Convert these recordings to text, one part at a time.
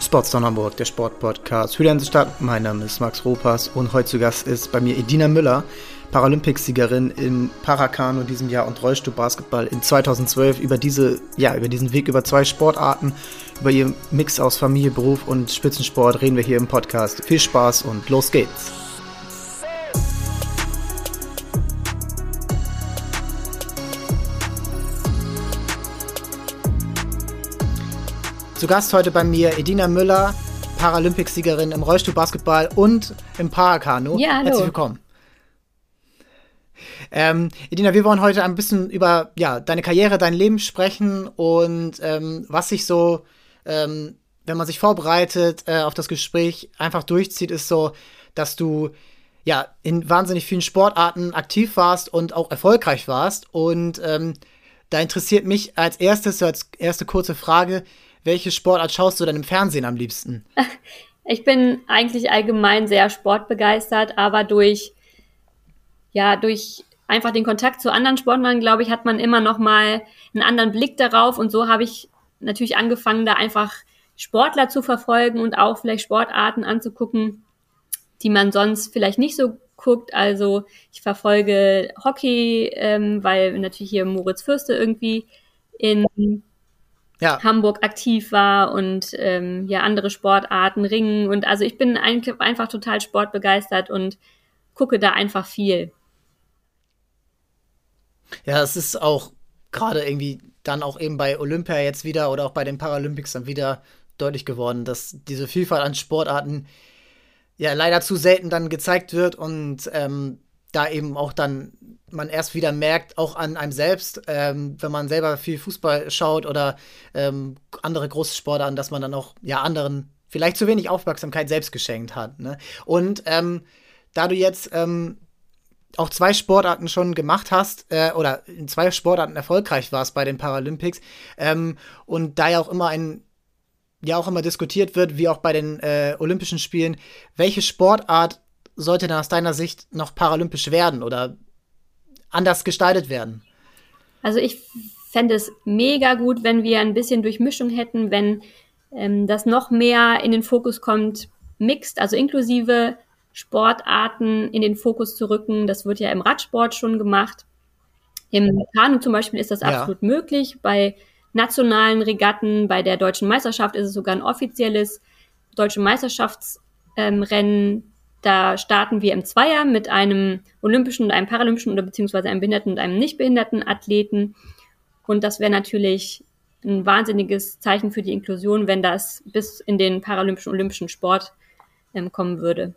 Sportstown Hamburg, der Sportpodcast für die Hansestadt. Mein Name ist Max Ropas und heute zu Gast ist bei mir Edina Müller, Paralympicsiegerin im Parakano in diesem Jahr und Rollstuhlbasketball in 2012 über diese, ja, über diesen Weg über zwei Sportarten, über ihren Mix aus Familie, Beruf und Spitzensport reden wir hier im Podcast. Viel Spaß und los geht's! Zu Gast heute bei mir Edina Müller, Paralympicsiegerin im Rollstuhlbasketball und im Parakanu. Ja, hallo. Herzlich willkommen. Ähm, Edina, wir wollen heute ein bisschen über ja, deine Karriere, dein Leben sprechen und ähm, was sich so, ähm, wenn man sich vorbereitet äh, auf das Gespräch, einfach durchzieht, ist so, dass du ja in wahnsinnig vielen Sportarten aktiv warst und auch erfolgreich warst. Und ähm, da interessiert mich als erstes, als erste kurze Frage, welche Sportart schaust du denn im Fernsehen am liebsten? Ich bin eigentlich allgemein sehr sportbegeistert, aber durch, ja, durch einfach den Kontakt zu anderen Sportlern, glaube ich, hat man immer noch mal einen anderen Blick darauf. Und so habe ich natürlich angefangen, da einfach Sportler zu verfolgen und auch vielleicht Sportarten anzugucken, die man sonst vielleicht nicht so guckt. Also ich verfolge Hockey, ähm, weil natürlich hier Moritz Fürste irgendwie in ja. Hamburg aktiv war und ähm, ja andere Sportarten, Ringen und also ich bin ein, einfach total sportbegeistert und gucke da einfach viel. Ja, es ist auch gerade irgendwie dann auch eben bei Olympia jetzt wieder oder auch bei den Paralympics dann wieder deutlich geworden, dass diese Vielfalt an Sportarten ja leider zu selten dann gezeigt wird und ähm, da eben auch dann man erst wieder merkt, auch an einem selbst, ähm, wenn man selber viel Fußball schaut oder ähm, andere große Sportarten, dass man dann auch ja anderen vielleicht zu wenig Aufmerksamkeit selbst geschenkt hat. Ne? Und ähm, da du jetzt ähm, auch zwei Sportarten schon gemacht hast äh, oder in zwei Sportarten erfolgreich warst bei den Paralympics ähm, und da ja auch immer ein ja auch immer diskutiert wird, wie auch bei den äh, Olympischen Spielen, welche Sportart sollte denn aus deiner Sicht noch paralympisch werden oder anders gestaltet werden? Also ich fände es mega gut, wenn wir ein bisschen Durchmischung hätten, wenn ähm, das noch mehr in den Fokus kommt, mixed, also inklusive Sportarten in den Fokus zu rücken. Das wird ja im Radsport schon gemacht. Im Kanu zum Beispiel ist das absolut ja. möglich. Bei nationalen Regatten, bei der deutschen Meisterschaft ist es sogar ein offizielles deutsche Meisterschaftsrennen. Ähm, da starten wir im Zweier mit einem olympischen und einem paralympischen oder beziehungsweise einem behinderten und einem nicht behinderten Athleten. Und das wäre natürlich ein wahnsinniges Zeichen für die Inklusion, wenn das bis in den paralympischen olympischen Sport ähm, kommen würde.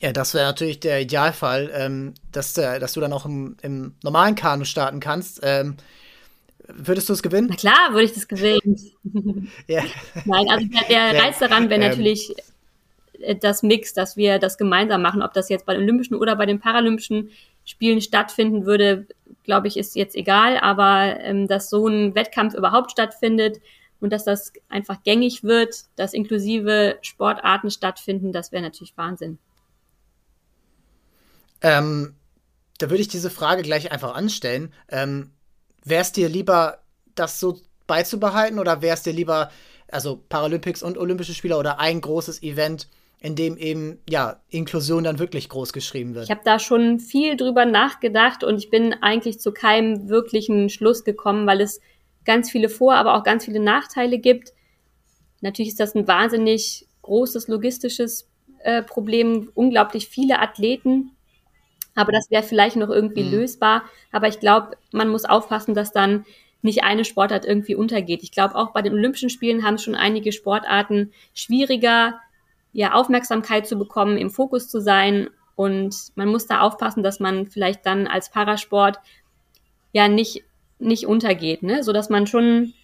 Ja, das wäre natürlich der Idealfall, ähm, dass, äh, dass du dann auch im, im normalen Kanu starten kannst. Ähm, würdest du es gewinnen? Na klar, würde ich das gewinnen. ja. Nein, also der, der Reiz daran wäre ähm, natürlich das Mix, dass wir das gemeinsam machen. Ob das jetzt bei den Olympischen oder bei den Paralympischen Spielen stattfinden würde, glaube ich, ist jetzt egal. Aber ähm, dass so ein Wettkampf überhaupt stattfindet und dass das einfach gängig wird, dass inklusive Sportarten stattfinden, das wäre natürlich Wahnsinn. Ähm, da würde ich diese Frage gleich einfach anstellen. Ähm, wäre es dir lieber, das so beizubehalten oder wäre es dir lieber, also Paralympics und Olympische Spiele oder ein großes Event, in dem eben ja Inklusion dann wirklich groß geschrieben wird. Ich habe da schon viel drüber nachgedacht und ich bin eigentlich zu keinem wirklichen Schluss gekommen, weil es ganz viele Vor-, aber auch ganz viele Nachteile gibt. Natürlich ist das ein wahnsinnig großes logistisches äh, Problem, unglaublich viele Athleten, aber das wäre vielleicht noch irgendwie mhm. lösbar. Aber ich glaube, man muss aufpassen, dass dann nicht eine Sportart irgendwie untergeht. Ich glaube, auch bei den Olympischen Spielen haben schon einige Sportarten schwieriger ja, Aufmerksamkeit zu bekommen, im Fokus zu sein. Und man muss da aufpassen, dass man vielleicht dann als Parasport ja nicht, nicht untergeht, ne? so dass man schon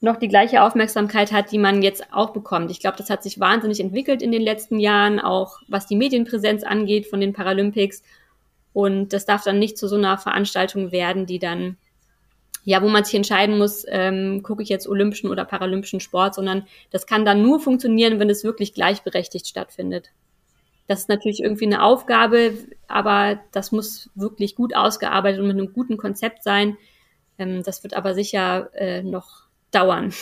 noch die gleiche Aufmerksamkeit hat, die man jetzt auch bekommt. Ich glaube, das hat sich wahnsinnig entwickelt in den letzten Jahren, auch was die Medienpräsenz angeht von den Paralympics. Und das darf dann nicht zu so einer Veranstaltung werden, die dann ja, wo man sich entscheiden muss, ähm, gucke ich jetzt olympischen oder paralympischen Sport, sondern das kann dann nur funktionieren, wenn es wirklich gleichberechtigt stattfindet. Das ist natürlich irgendwie eine Aufgabe, aber das muss wirklich gut ausgearbeitet und mit einem guten Konzept sein. Ähm, das wird aber sicher äh, noch dauern.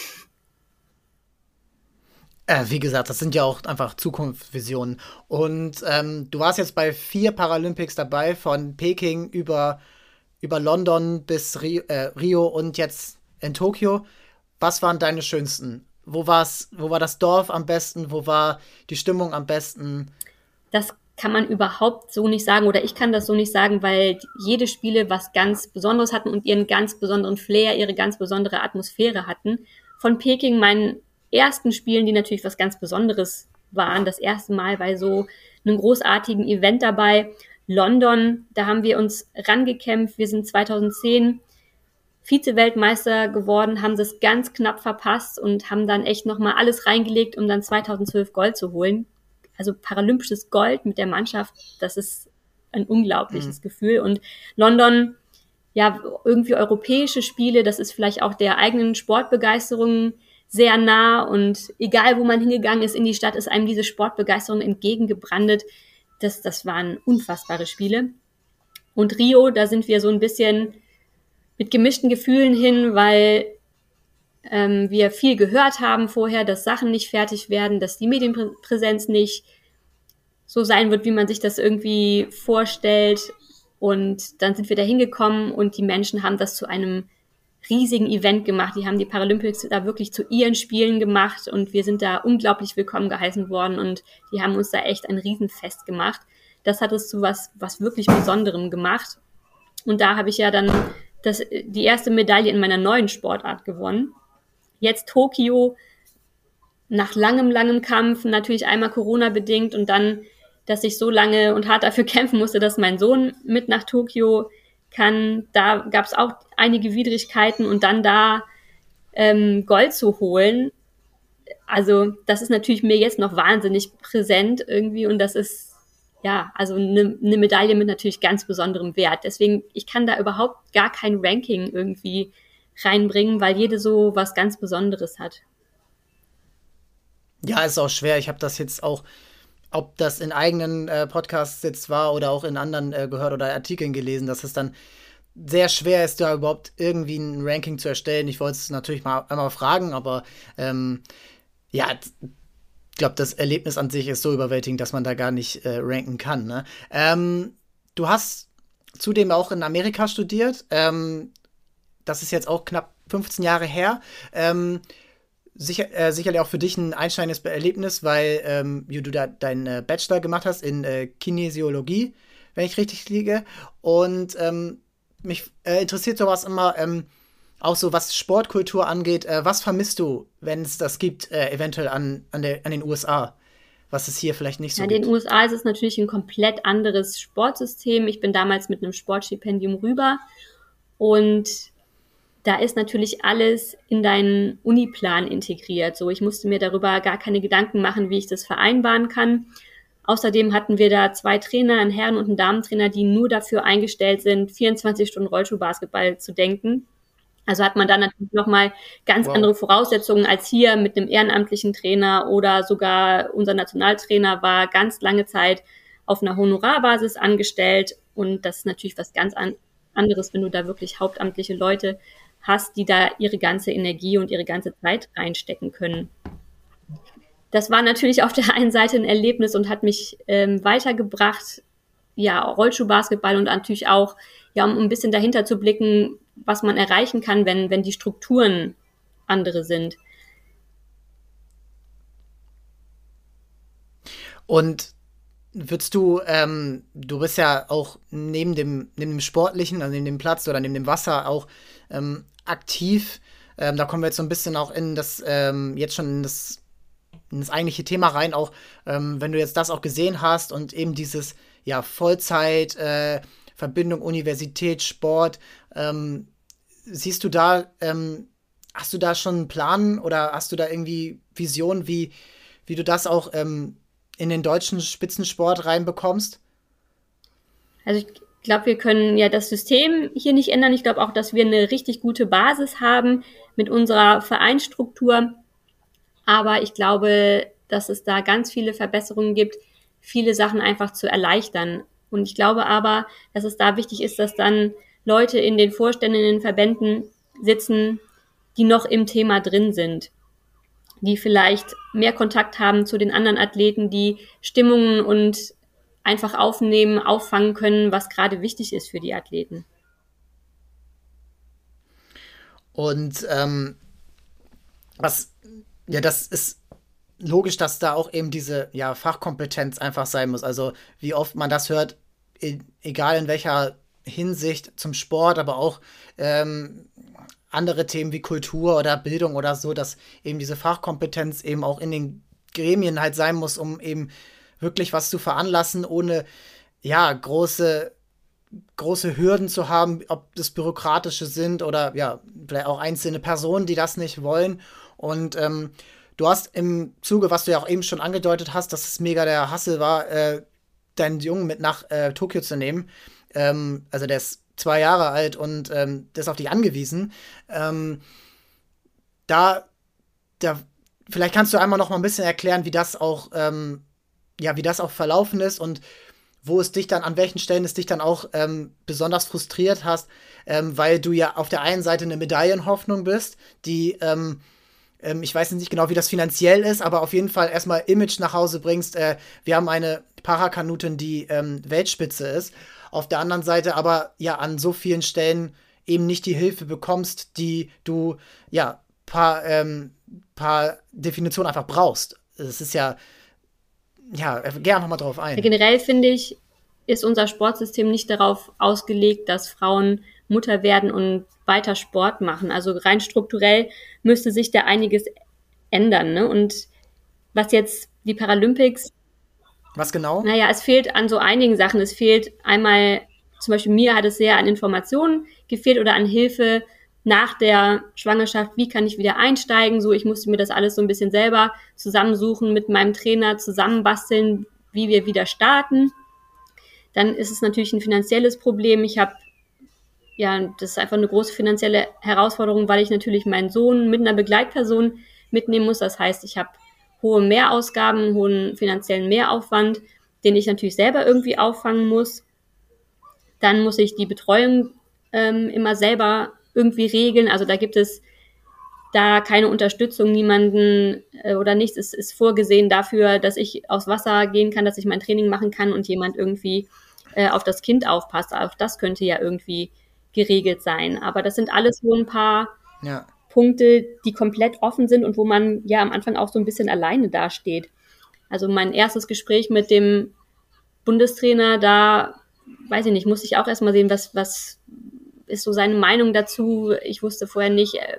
Äh, wie gesagt, das sind ja auch einfach Zukunftsvisionen. Und ähm, du warst jetzt bei vier Paralympics dabei, von Peking über, über London bis Rio, äh, Rio und jetzt in Tokio. Was waren deine schönsten? Wo, war's, wo war das Dorf am besten? Wo war die Stimmung am besten? Das kann man überhaupt so nicht sagen oder ich kann das so nicht sagen, weil jede Spiele was ganz Besonderes hatten und ihren ganz besonderen Flair, ihre ganz besondere Atmosphäre hatten. Von Peking meinen ersten Spielen, die natürlich was ganz Besonderes waren, das erste Mal bei so einem großartigen Event dabei. London, da haben wir uns rangekämpft. Wir sind 2010 Vize-Weltmeister geworden, haben das ganz knapp verpasst und haben dann echt nochmal alles reingelegt, um dann 2012 Gold zu holen. Also paralympisches Gold mit der Mannschaft, das ist ein unglaubliches mhm. Gefühl. Und London, ja, irgendwie europäische Spiele, das ist vielleicht auch der eigenen Sportbegeisterung sehr nah und egal, wo man hingegangen ist in die Stadt, ist einem diese Sportbegeisterung entgegengebrandet. Das, das waren unfassbare Spiele. Und Rio, da sind wir so ein bisschen mit gemischten Gefühlen hin, weil ähm, wir viel gehört haben vorher, dass Sachen nicht fertig werden, dass die Medienpräsenz nicht so sein wird, wie man sich das irgendwie vorstellt. Und dann sind wir da hingekommen und die Menschen haben das zu einem riesigen Event gemacht. Die haben die Paralympics da wirklich zu ihren Spielen gemacht und wir sind da unglaublich willkommen geheißen worden und die haben uns da echt ein Riesenfest gemacht. Das hat es zu was, was wirklich Besonderem gemacht. Und da habe ich ja dann das, die erste Medaille in meiner neuen Sportart gewonnen. Jetzt Tokio, nach langem, langem Kampf, natürlich einmal Corona bedingt und dann, dass ich so lange und hart dafür kämpfen musste, dass mein Sohn mit nach Tokio kann. Da gab es auch einige Widrigkeiten und dann da ähm, Gold zu holen. Also das ist natürlich mir jetzt noch wahnsinnig präsent irgendwie und das ist ja, also eine, eine Medaille mit natürlich ganz besonderem Wert. Deswegen, ich kann da überhaupt gar kein Ranking irgendwie reinbringen, weil jede so was ganz Besonderes hat. Ja, ist auch schwer. Ich habe das jetzt auch, ob das in eigenen äh, Podcasts jetzt war oder auch in anderen äh, gehört oder Artikeln gelesen, dass es dann sehr schwer ist, da überhaupt irgendwie ein Ranking zu erstellen. Ich wollte es natürlich mal einmal fragen, aber ähm, ja, glaube, das Erlebnis an sich ist so überwältigend, dass man da gar nicht äh, ranken kann. Ne? Ähm, du hast zudem auch in Amerika studiert. Ähm, das ist jetzt auch knapp 15 Jahre her. Sicher, äh, sicherlich auch für dich ein einschneidendes Erlebnis, weil ähm, du da deinen äh, Bachelor gemacht hast in äh, Kinesiologie, wenn ich richtig liege. Und ähm, mich äh, interessiert sowas immer ähm, auch so was Sportkultur angeht, äh, was vermisst du, wenn es das gibt, äh, eventuell an, an, der, an den USA? Was es hier vielleicht nicht so ja, gibt. In den USA ist es natürlich ein komplett anderes Sportsystem. Ich bin damals mit einem Sportstipendium rüber und da ist natürlich alles in deinen Uniplan integriert. So, ich musste mir darüber gar keine Gedanken machen, wie ich das vereinbaren kann. Außerdem hatten wir da zwei Trainer, einen Herren- und einen Damentrainer, die nur dafür eingestellt sind, 24 Stunden Rollschuhbasketball zu denken. Also hat man dann natürlich nochmal ganz wow. andere Voraussetzungen als hier mit einem ehrenamtlichen Trainer oder sogar unser Nationaltrainer war ganz lange Zeit auf einer Honorarbasis angestellt. Und das ist natürlich was ganz an anderes, wenn du da wirklich hauptamtliche Leute hast, die da ihre ganze Energie und ihre ganze Zeit reinstecken können. Das war natürlich auf der einen Seite ein Erlebnis und hat mich ähm, weitergebracht, ja, Rollschuhbasketball und natürlich auch, ja, um ein bisschen dahinter zu blicken, was man erreichen kann, wenn, wenn die Strukturen andere sind. Und würdest du, ähm, du bist ja auch neben dem, neben dem Sportlichen, also neben dem Platz oder neben dem Wasser auch ähm, aktiv. Ähm, da kommen wir jetzt so ein bisschen auch in das, ähm, jetzt schon in das, in das eigentliche Thema rein, auch ähm, wenn du jetzt das auch gesehen hast und eben dieses, ja, Vollzeit, äh, Verbindung Universität, Sport. Ähm, siehst du da, ähm, hast du da schon einen Plan oder hast du da irgendwie Vision, wie, wie du das auch ähm, in den deutschen Spitzensport reinbekommst? Also ich glaube, wir können ja das System hier nicht ändern. Ich glaube auch, dass wir eine richtig gute Basis haben mit unserer Vereinsstruktur. Aber ich glaube, dass es da ganz viele Verbesserungen gibt, viele Sachen einfach zu erleichtern. Und ich glaube aber, dass es da wichtig ist, dass dann Leute in den Vorständen, in den Verbänden sitzen, die noch im Thema drin sind. die vielleicht mehr Kontakt haben zu den anderen Athleten, die Stimmungen und einfach aufnehmen, auffangen können, was gerade wichtig ist für die Athleten. Und ähm, was, ja, das ist logisch, dass da auch eben diese ja, Fachkompetenz einfach sein muss. Also wie oft man das hört, egal in welcher Hinsicht zum Sport, aber auch ähm, andere Themen wie Kultur oder Bildung oder so, dass eben diese Fachkompetenz eben auch in den Gremien halt sein muss, um eben wirklich was zu veranlassen, ohne ja große große Hürden zu haben, ob das bürokratische sind oder ja vielleicht auch einzelne Personen, die das nicht wollen. Und ähm, du hast im Zuge, was du ja auch eben schon angedeutet hast, dass es mega der Hassel war, äh, deinen Jungen mit nach äh, Tokio zu nehmen. Ähm, also der ist zwei Jahre alt und ähm, der ist auf dich angewiesen. Ähm, da, da, vielleicht kannst du einmal noch mal ein bisschen erklären, wie das auch, ähm, ja, wie das auch verlaufen ist und wo es dich dann, an welchen Stellen es dich dann auch ähm, besonders frustriert hast, ähm, weil du ja auf der einen Seite eine Medaillenhoffnung bist, die ähm, ähm, ich weiß nicht genau, wie das finanziell ist, aber auf jeden Fall erstmal Image nach Hause bringst. Äh, wir haben eine Parakanutin, die ähm, Weltspitze ist. Auf der anderen Seite aber ja an so vielen Stellen eben nicht die Hilfe bekommst, die du ja paar, ähm, paar Definitionen einfach brauchst. Es ist ja, ja, geh einfach mal drauf ein. Generell finde ich, ist unser Sportsystem nicht darauf ausgelegt, dass Frauen Mutter werden und weiter Sport machen. Also rein strukturell müsste sich da einiges ändern. Ne? Und was jetzt die Paralympics. Was genau? Naja, es fehlt an so einigen Sachen. Es fehlt einmal, zum Beispiel mir hat es sehr an Informationen gefehlt oder an Hilfe nach der Schwangerschaft. Wie kann ich wieder einsteigen? So, ich musste mir das alles so ein bisschen selber zusammensuchen, mit meinem Trainer zusammenbasteln, wie wir wieder starten. Dann ist es natürlich ein finanzielles Problem. Ich habe ja, das ist einfach eine große finanzielle Herausforderung, weil ich natürlich meinen Sohn mit einer Begleitperson mitnehmen muss. Das heißt, ich habe hohe Mehrausgaben, hohen finanziellen Mehraufwand, den ich natürlich selber irgendwie auffangen muss. Dann muss ich die Betreuung ähm, immer selber irgendwie regeln. Also da gibt es da keine Unterstützung, niemanden äh, oder nichts ist, ist vorgesehen dafür, dass ich aufs Wasser gehen kann, dass ich mein Training machen kann und jemand irgendwie äh, auf das Kind aufpasst. Auch das könnte ja irgendwie geregelt sein. Aber das sind alles so ein paar ja. Punkte, die komplett offen sind und wo man ja am Anfang auch so ein bisschen alleine dasteht. Also mein erstes Gespräch mit dem Bundestrainer, da weiß ich nicht, musste ich auch erstmal sehen, was, was ist so seine Meinung dazu. Ich wusste vorher nicht, äh,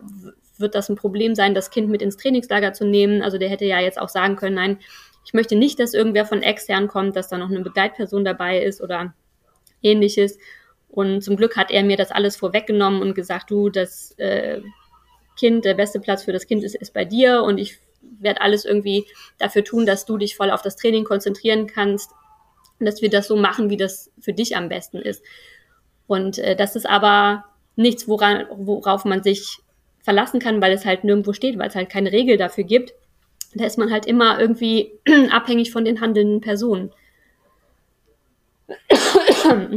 wird das ein Problem sein, das Kind mit ins Trainingslager zu nehmen. Also der hätte ja jetzt auch sagen können, nein, ich möchte nicht, dass irgendwer von extern kommt, dass da noch eine Begleitperson dabei ist oder ähnliches. Und zum Glück hat er mir das alles vorweggenommen und gesagt, du, das äh, Kind, der beste Platz für das Kind ist, ist bei dir und ich werde alles irgendwie dafür tun, dass du dich voll auf das Training konzentrieren kannst und dass wir das so machen, wie das für dich am besten ist. Und äh, das ist aber nichts, woran, worauf man sich verlassen kann, weil es halt nirgendwo steht, weil es halt keine Regel dafür gibt. Da ist man halt immer irgendwie abhängig von den handelnden Personen.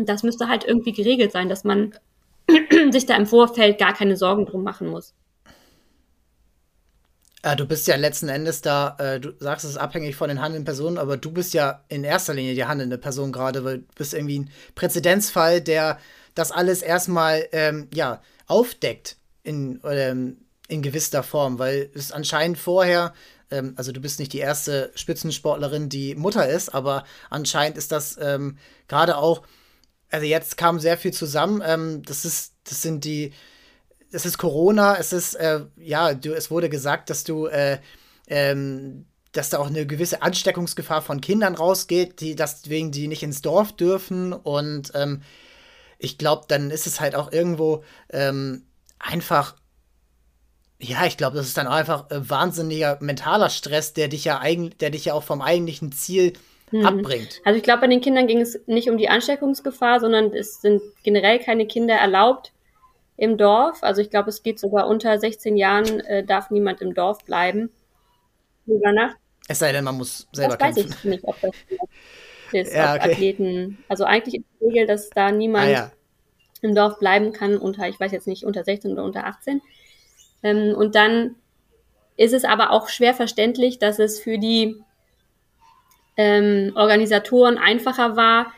Das müsste halt irgendwie geregelt sein, dass man sich da im Vorfeld gar keine Sorgen drum machen muss. Ja, du bist ja letzten Endes da, äh, du sagst, es ist abhängig von den handelnden Personen, aber du bist ja in erster Linie die handelnde Person gerade, weil du bist irgendwie ein Präzedenzfall, der das alles erstmal ähm, ja, aufdeckt in, ähm, in gewisser Form, weil es anscheinend vorher ähm, also du bist nicht die erste Spitzensportlerin, die Mutter ist, aber anscheinend ist das ähm, gerade auch, also jetzt kam sehr viel zusammen. Ähm, das ist, das sind die, es ist Corona, es ist, äh, ja, du, es wurde gesagt, dass du, äh, ähm, dass da auch eine gewisse Ansteckungsgefahr von Kindern rausgeht, die deswegen die nicht ins Dorf dürfen und ähm, ich glaube, dann ist es halt auch irgendwo ähm, einfach ja, ich glaube, das ist dann einfach äh, wahnsinniger mentaler Stress, der dich ja eigentlich, der dich ja auch vom eigentlichen Ziel hm. abbringt. Also ich glaube, bei den Kindern ging es nicht um die Ansteckungsgefahr, sondern es sind generell keine Kinder erlaubt im Dorf. Also ich glaube, es geht sogar unter 16 Jahren äh, darf niemand im Dorf bleiben. Über Nacht. Es sei denn, man muss selber das kämpfen. weiß ich nicht, ob das ist, ja, okay. Athleten. Also eigentlich ist die Regel, dass da niemand ah, ja. im Dorf bleiben kann unter, ich weiß jetzt nicht, unter 16 oder unter 18. Ähm, und dann ist es aber auch schwer verständlich, dass es für die ähm, Organisatoren einfacher war,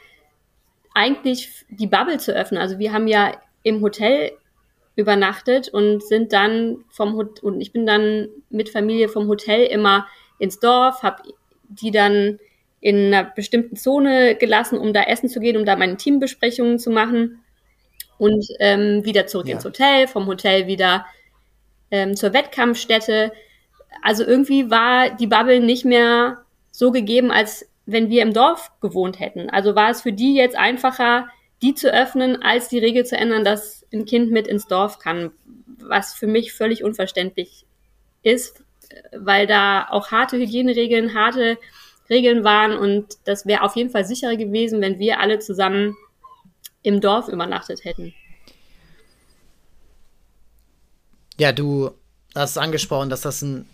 eigentlich die Bubble zu öffnen. Also wir haben ja im Hotel übernachtet und sind dann vom Hot und ich bin dann mit Familie vom Hotel immer ins Dorf, habe die dann in einer bestimmten Zone gelassen, um da essen zu gehen, um da meine Teambesprechungen zu machen und ähm, wieder zurück ja. ins Hotel, vom Hotel wieder ähm, zur Wettkampfstätte. Also irgendwie war die Bubble nicht mehr so gegeben, als wenn wir im Dorf gewohnt hätten. Also war es für die jetzt einfacher, die zu öffnen, als die Regel zu ändern, dass ein Kind mit ins Dorf kann, was für mich völlig unverständlich ist, weil da auch harte Hygieneregeln, harte Regeln waren und das wäre auf jeden Fall sicherer gewesen, wenn wir alle zusammen im Dorf übernachtet hätten. Ja, du hast angesprochen, dass das ein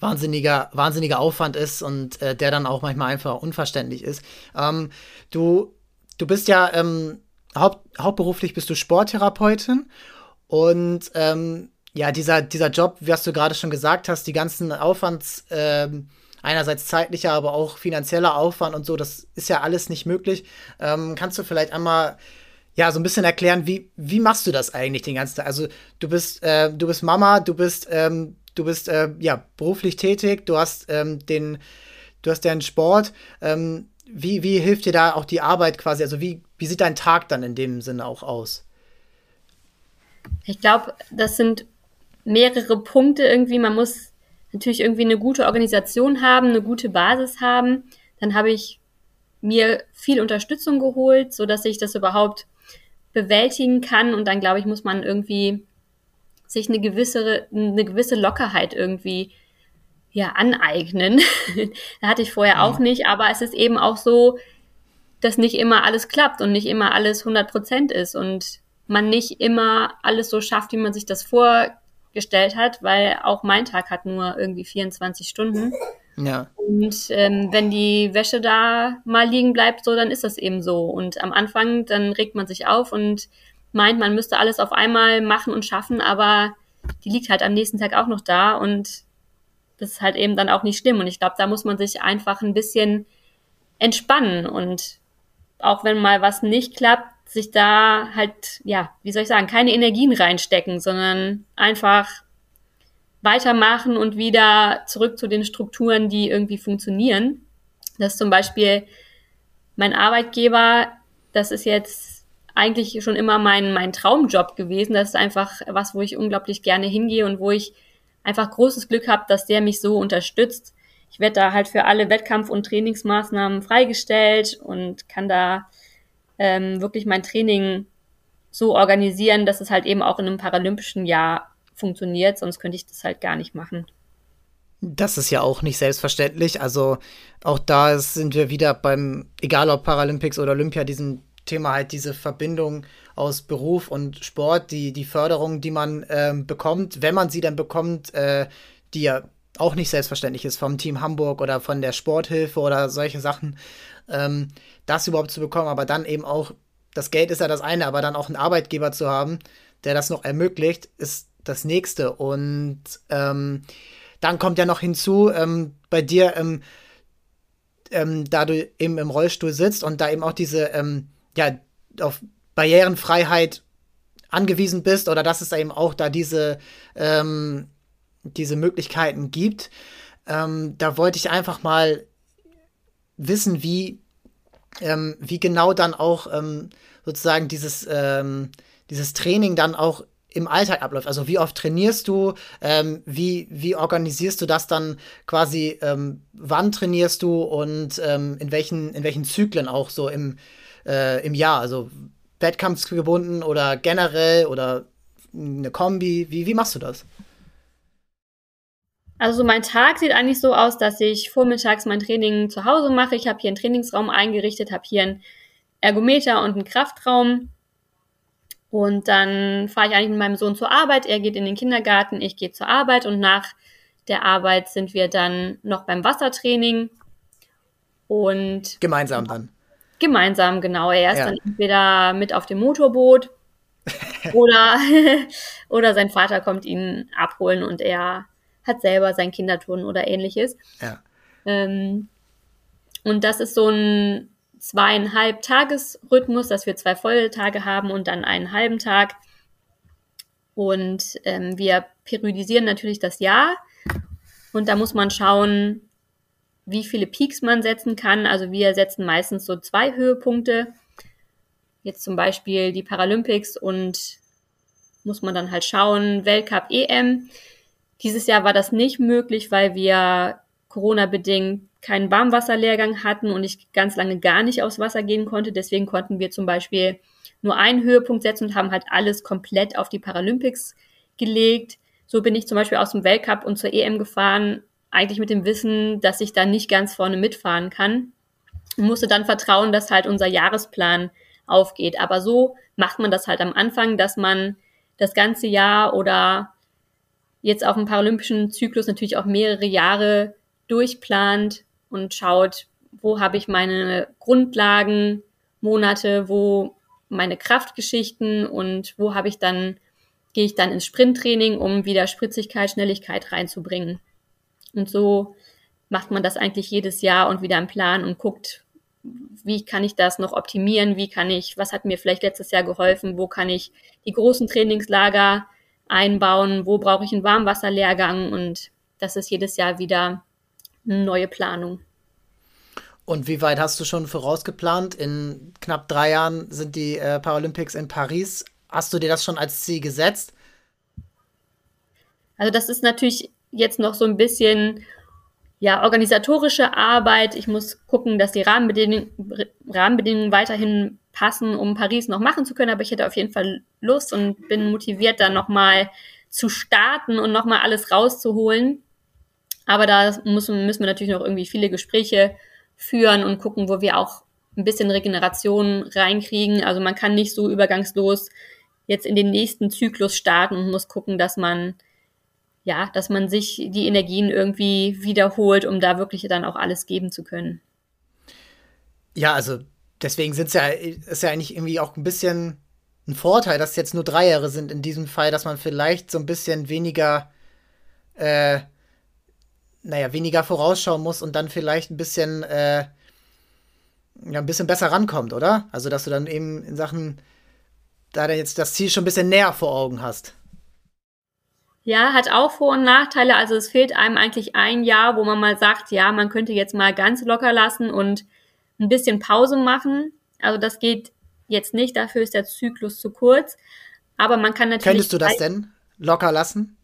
wahnsinniger, wahnsinniger Aufwand ist und äh, der dann auch manchmal einfach unverständlich ist. Ähm, du, du bist ja ähm, haupt, hauptberuflich bist du Sporttherapeutin und ähm, ja, dieser, dieser Job, wie hast du gerade schon gesagt hast, die ganzen Aufwands, ähm, einerseits zeitlicher, aber auch finanzieller Aufwand und so, das ist ja alles nicht möglich. Ähm, kannst du vielleicht einmal ja, so ein bisschen erklären, wie, wie machst du das eigentlich den ganzen Tag? Also du bist, äh, du bist Mama, du bist ähm, du bist äh, ja beruflich tätig, du hast ähm, den, du hast deinen Sport. Ähm, wie, wie hilft dir da auch die Arbeit quasi? Also wie, wie sieht dein Tag dann in dem Sinne auch aus? Ich glaube, das sind mehrere Punkte irgendwie. Man muss natürlich irgendwie eine gute Organisation haben, eine gute Basis haben. Dann habe ich mir viel Unterstützung geholt, so dass ich das überhaupt bewältigen kann. Und dann glaube ich, muss man irgendwie sich eine gewisse, eine gewisse Lockerheit irgendwie ja aneignen. da hatte ich vorher ja. auch nicht, aber es ist eben auch so, dass nicht immer alles klappt und nicht immer alles 100 Prozent ist und man nicht immer alles so schafft, wie man sich das vorgestellt hat, weil auch mein Tag hat nur irgendwie 24 Stunden. Ja. Und ähm, wenn die Wäsche da mal liegen bleibt, so, dann ist das eben so. Und am Anfang, dann regt man sich auf und meint, man müsste alles auf einmal machen und schaffen, aber die liegt halt am nächsten Tag auch noch da und das ist halt eben dann auch nicht schlimm. Und ich glaube, da muss man sich einfach ein bisschen entspannen und auch wenn mal was nicht klappt, sich da halt, ja, wie soll ich sagen, keine Energien reinstecken, sondern einfach weitermachen und wieder zurück zu den Strukturen, die irgendwie funktionieren. Das ist zum Beispiel mein Arbeitgeber, das ist jetzt eigentlich schon immer mein, mein Traumjob gewesen. Das ist einfach was, wo ich unglaublich gerne hingehe und wo ich einfach großes Glück habe, dass der mich so unterstützt. Ich werde da halt für alle Wettkampf- und Trainingsmaßnahmen freigestellt und kann da ähm, wirklich mein Training so organisieren, dass es halt eben auch in einem paralympischen Jahr funktioniert, sonst könnte ich das halt gar nicht machen. Das ist ja auch nicht selbstverständlich. Also auch da sind wir wieder beim, egal ob Paralympics oder Olympia, diesen Thema halt diese Verbindung aus Beruf und Sport, die, die Förderung, die man ähm, bekommt, wenn man sie dann bekommt, äh, die ja auch nicht selbstverständlich ist vom Team Hamburg oder von der Sporthilfe oder solche Sachen, ähm, das überhaupt zu bekommen, aber dann eben auch, das Geld ist ja das eine, aber dann auch einen Arbeitgeber zu haben, der das noch ermöglicht, ist das nächste. Und ähm, dann kommt ja noch hinzu, ähm, bei dir, ähm, ähm, da du eben im Rollstuhl sitzt und da eben auch diese ähm, ja, auf Barrierenfreiheit angewiesen bist oder dass es eben auch da diese, diese Möglichkeiten gibt. Ähm, da wollte ich einfach mal wissen, wie, ähm, wie genau dann auch ähm, sozusagen dieses, ähm, dieses Training dann auch im Alltag abläuft. Also wie oft trainierst du, ähm, wie, wie organisierst du das dann quasi, wann trainierst du und in, welchen, in welchen Zyklen auch so im, äh, im Jahr? Also wettkampfgebunden oder generell oder eine Kombi? Wie, wie machst du das? Also mein Tag sieht eigentlich so aus, dass ich vormittags mein Training zu Hause mache. Ich habe hier einen Trainingsraum eingerichtet, habe hier einen Ergometer und einen Kraftraum. Und dann fahre ich eigentlich mit meinem Sohn zur Arbeit. Er geht in den Kindergarten, ich gehe zur Arbeit und nach der Arbeit sind wir dann noch beim Wassertraining. Und gemeinsam dann. Gemeinsam, genau. Er ist ja. dann entweder mit auf dem Motorboot oder, oder sein Vater kommt ihn abholen und er hat selber sein Kinderturnen oder ähnliches. Ja. Ähm, und das ist so ein zweieinhalb Tagesrhythmus, dass wir zwei volle Tage haben und dann einen halben Tag. Und ähm, wir periodisieren natürlich das Jahr. Und da muss man schauen, wie viele Peaks man setzen kann. Also wir setzen meistens so zwei Höhepunkte. Jetzt zum Beispiel die Paralympics und muss man dann halt schauen, Weltcup, EM. Dieses Jahr war das nicht möglich, weil wir Corona-bedingt keinen Warmwasserlehrgang hatten und ich ganz lange gar nicht aufs Wasser gehen konnte. Deswegen konnten wir zum Beispiel nur einen Höhepunkt setzen und haben halt alles komplett auf die Paralympics gelegt. So bin ich zum Beispiel aus dem Weltcup und zur EM gefahren, eigentlich mit dem Wissen, dass ich da nicht ganz vorne mitfahren kann. Und musste dann vertrauen, dass halt unser Jahresplan aufgeht. Aber so macht man das halt am Anfang, dass man das ganze Jahr oder jetzt auf dem paralympischen Zyklus natürlich auch mehrere Jahre durchplant und schaut, wo habe ich meine Grundlagen, Monate, wo meine Kraftgeschichten und wo habe ich dann, gehe ich dann ins Sprinttraining, um wieder Spritzigkeit, Schnelligkeit reinzubringen. Und so macht man das eigentlich jedes Jahr und wieder einen Plan und guckt, wie kann ich das noch optimieren, wie kann ich, was hat mir vielleicht letztes Jahr geholfen, wo kann ich die großen Trainingslager einbauen, wo brauche ich einen Warmwasserlehrgang und das ist jedes Jahr wieder eine neue Planung. Und wie weit hast du schon vorausgeplant? In knapp drei Jahren sind die äh, Paralympics in Paris. Hast du dir das schon als Ziel gesetzt? Also das ist natürlich jetzt noch so ein bisschen ja, organisatorische Arbeit. Ich muss gucken, dass die Rahmenbedingungen, Rahmenbedingungen weiterhin passen, um Paris noch machen zu können. Aber ich hätte auf jeden Fall Lust und bin motiviert, dann nochmal zu starten und nochmal alles rauszuholen. Aber da müssen, müssen wir natürlich noch irgendwie viele Gespräche führen und gucken, wo wir auch ein bisschen Regeneration reinkriegen. Also man kann nicht so übergangslos jetzt in den nächsten Zyklus starten und muss gucken, dass man ja, dass man sich die Energien irgendwie wiederholt, um da wirklich dann auch alles geben zu können. Ja, also deswegen sind es ja, ist ja eigentlich irgendwie auch ein bisschen ein Vorteil, dass es jetzt nur drei Jahre sind in diesem Fall, dass man vielleicht so ein bisschen weniger, äh, naja, weniger vorausschauen muss und dann vielleicht ein bisschen, äh, ja, ein bisschen besser rankommt, oder? Also, dass du dann eben in Sachen, da jetzt das Ziel schon ein bisschen näher vor Augen hast. Ja, hat auch Vor- und Nachteile. Also es fehlt einem eigentlich ein Jahr, wo man mal sagt, ja, man könnte jetzt mal ganz locker lassen und ein bisschen Pause machen. Also das geht jetzt nicht, dafür ist der Zyklus zu kurz. Aber man kann natürlich. Könntest du das denn locker lassen?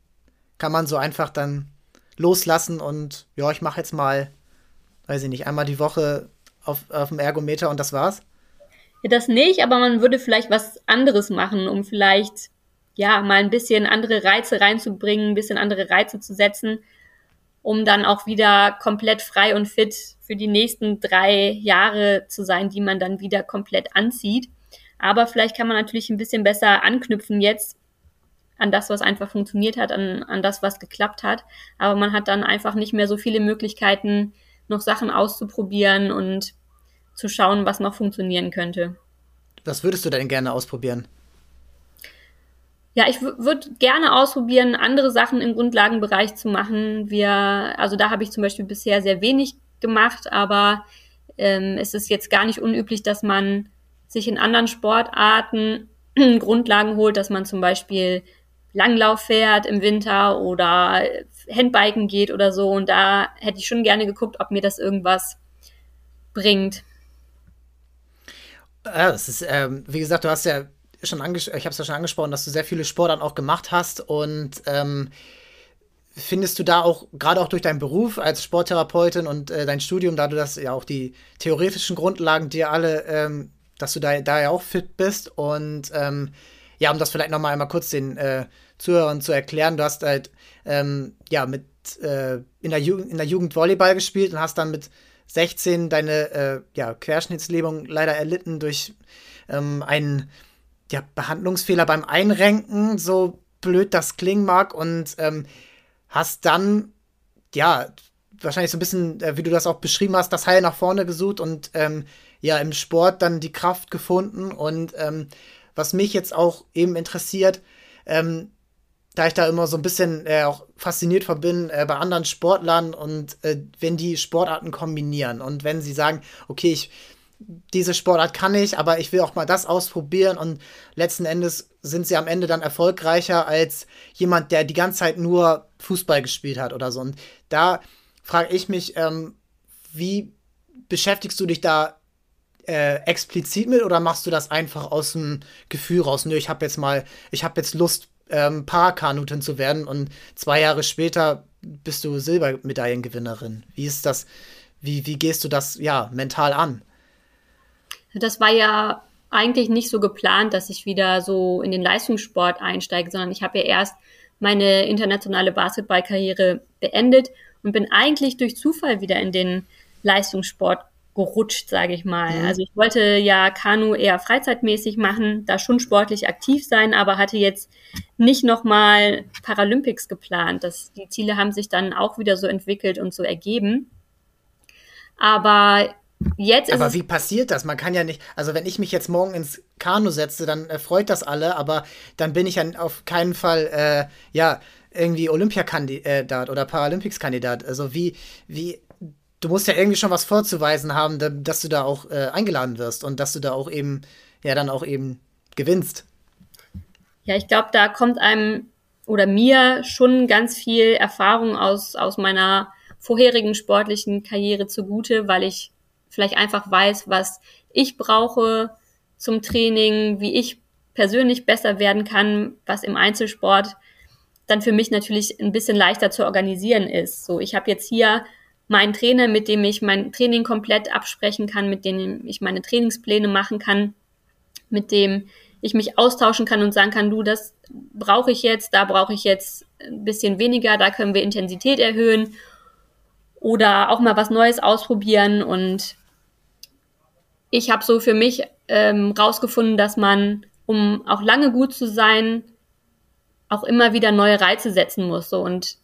Kann man so einfach dann loslassen und ja, ich mache jetzt mal, weiß ich nicht, einmal die Woche auf, auf dem Ergometer und das war's? Ja, das nicht, aber man würde vielleicht was anderes machen, um vielleicht ja, mal ein bisschen andere Reize reinzubringen, ein bisschen andere Reize zu setzen, um dann auch wieder komplett frei und fit für die nächsten drei Jahre zu sein, die man dann wieder komplett anzieht. Aber vielleicht kann man natürlich ein bisschen besser anknüpfen jetzt an das, was einfach funktioniert hat, an, an das, was geklappt hat. Aber man hat dann einfach nicht mehr so viele Möglichkeiten, noch Sachen auszuprobieren und zu schauen, was noch funktionieren könnte. Was würdest du denn gerne ausprobieren? Ja, ich würde gerne ausprobieren, andere Sachen im Grundlagenbereich zu machen. Wir, also da habe ich zum Beispiel bisher sehr wenig gemacht, aber ähm, es ist jetzt gar nicht unüblich, dass man sich in anderen Sportarten Grundlagen holt, dass man zum Beispiel Langlauf fährt im Winter oder Handbiken geht oder so. Und da hätte ich schon gerne geguckt, ob mir das irgendwas bringt. Ja, das ist, ähm, wie gesagt, du hast ja schon ich habe es ja schon angesprochen, dass du sehr viele Sportarten auch gemacht hast und ähm, findest du da auch, gerade auch durch deinen Beruf als Sporttherapeutin und äh, dein Studium, da du das ja auch die theoretischen Grundlagen dir alle, ähm, dass du da, da ja auch fit bist und ähm, ja, um das vielleicht noch mal einmal kurz den äh, Zuhörern zu erklären, du hast halt ähm, ja mit äh, in, der in der Jugend Volleyball gespielt und hast dann mit 16 deine äh, ja, Querschnittslähmung leider erlitten durch ähm, einen ja, Behandlungsfehler beim Einrenken, so blöd das klingen mag, und ähm, hast dann, ja, wahrscheinlich so ein bisschen, äh, wie du das auch beschrieben hast, das Heil nach vorne gesucht und ähm, ja, im Sport dann die Kraft gefunden. Und ähm, was mich jetzt auch eben interessiert, ähm, da ich da immer so ein bisschen äh, auch fasziniert von bin äh, bei anderen Sportlern und äh, wenn die Sportarten kombinieren und wenn sie sagen, okay, ich diese Sportart kann ich, aber ich will auch mal das ausprobieren und letzten Endes sind sie am Ende dann erfolgreicher als jemand, der die ganze Zeit nur Fußball gespielt hat oder so. Und da frage ich mich, ähm, wie beschäftigst du dich da äh, explizit mit oder machst du das einfach aus dem Gefühl raus? Nö, ich habe jetzt mal, ich habe jetzt Lust, ähm, Parakanutin zu werden und zwei Jahre später bist du Silbermedaillengewinnerin. Wie ist das? Wie, wie gehst du das ja mental an? Das war ja eigentlich nicht so geplant, dass ich wieder so in den Leistungssport einsteige, sondern ich habe ja erst meine internationale Basketballkarriere beendet und bin eigentlich durch Zufall wieder in den Leistungssport gerutscht, sage ich mal. Mhm. Also ich wollte ja Kanu eher freizeitmäßig machen, da schon sportlich aktiv sein, aber hatte jetzt nicht nochmal Paralympics geplant. Das, die Ziele haben sich dann auch wieder so entwickelt und so ergeben. Aber Jetzt aber wie passiert das? Man kann ja nicht, also wenn ich mich jetzt morgen ins Kanu setze, dann äh, freut das alle, aber dann bin ich ja auf keinen Fall, äh, ja, irgendwie Olympiakandidat oder Paralympics-Kandidat. Also wie, wie, du musst ja irgendwie schon was vorzuweisen haben, dass du da auch äh, eingeladen wirst und dass du da auch eben, ja, dann auch eben gewinnst. Ja, ich glaube, da kommt einem oder mir schon ganz viel Erfahrung aus, aus meiner vorherigen sportlichen Karriere zugute, weil ich vielleicht einfach weiß, was ich brauche zum Training, wie ich persönlich besser werden kann, was im Einzelsport dann für mich natürlich ein bisschen leichter zu organisieren ist. So, ich habe jetzt hier meinen Trainer, mit dem ich mein Training komplett absprechen kann, mit dem ich meine Trainingspläne machen kann, mit dem ich mich austauschen kann und sagen kann, du, das brauche ich jetzt, da brauche ich jetzt ein bisschen weniger, da können wir Intensität erhöhen oder auch mal was Neues ausprobieren und ich habe so für mich ähm, rausgefunden, dass man, um auch lange gut zu sein, auch immer wieder neue Reize setzen muss. So. Und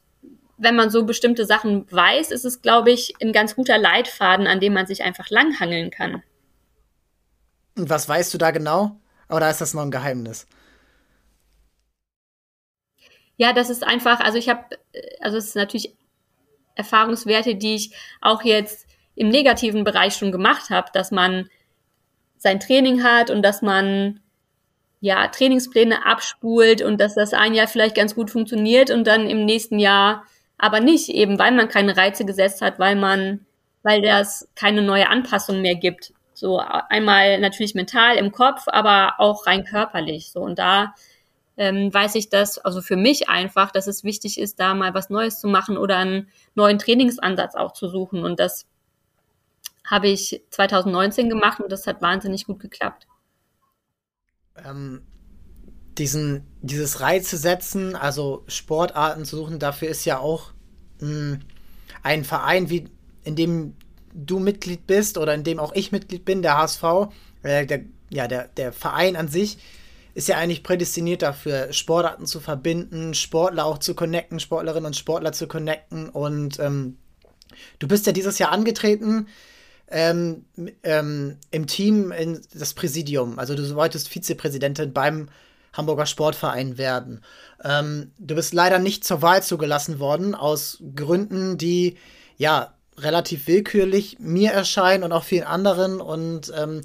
wenn man so bestimmte Sachen weiß, ist es, glaube ich, ein ganz guter Leitfaden, an dem man sich einfach langhangeln kann. Und was weißt du da genau? Oder ist das noch ein Geheimnis? Ja, das ist einfach, also ich habe, also es ist natürlich Erfahrungswerte, die ich auch jetzt im negativen Bereich schon gemacht habe, dass man sein Training hat und dass man ja Trainingspläne abspult und dass das ein Jahr vielleicht ganz gut funktioniert und dann im nächsten Jahr aber nicht, eben weil man keine Reize gesetzt hat, weil man, weil das keine neue Anpassung mehr gibt. So einmal natürlich mental im Kopf, aber auch rein körperlich. So und da ähm, weiß ich das, also für mich einfach, dass es wichtig ist, da mal was Neues zu machen oder einen neuen Trainingsansatz auch zu suchen. Und das habe ich 2019 gemacht und das hat wahnsinnig gut geklappt. Ähm, diesen, dieses Reize setzen, also Sportarten zu suchen, dafür ist ja auch mh, hm, ein Verein, wie in dem du Mitglied bist oder in dem auch ich Mitglied bin, der HSV, äh, der, ja, der, der Verein an sich ist ja eigentlich prädestiniert dafür, Sportarten zu verbinden, Sportler auch zu connecten, Sportlerinnen und Sportler zu connecten. Und ähm, du bist ja dieses Jahr angetreten ähm, ähm, im Team in das Präsidium. Also du wolltest Vizepräsidentin beim Hamburger Sportverein werden. Ähm, du bist leider nicht zur Wahl zugelassen worden, aus Gründen, die ja relativ willkürlich mir erscheinen und auch vielen anderen. Und ähm,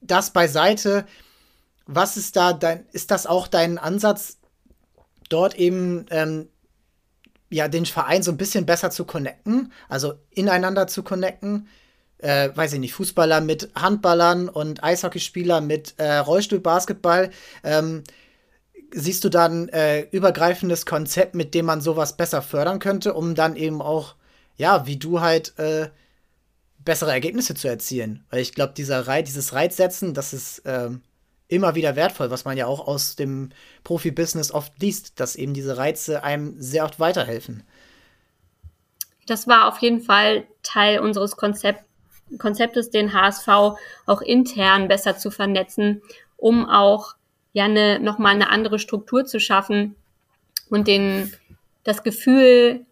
das beiseite. Was ist da dein, ist das auch dein Ansatz, dort eben ähm, ja, den Verein so ein bisschen besser zu connecten, also ineinander zu connecten. Äh, weiß ich nicht, Fußballer mit Handballern und Eishockeyspieler mit äh, Rollstuhlbasketball. Ähm, siehst du dann äh, übergreifendes Konzept, mit dem man sowas besser fördern könnte, um dann eben auch, ja, wie du halt äh, bessere Ergebnisse zu erzielen? Weil ich glaube, dieser Reiz, dieses Reizsetzen, das ist ähm, immer wieder wertvoll, was man ja auch aus dem Profibusiness oft liest, dass eben diese Reize einem sehr oft weiterhelfen. Das war auf jeden Fall Teil unseres Konzept, Konzeptes, den HSV auch intern besser zu vernetzen, um auch ja eine, nochmal eine andere Struktur zu schaffen und den, das Gefühl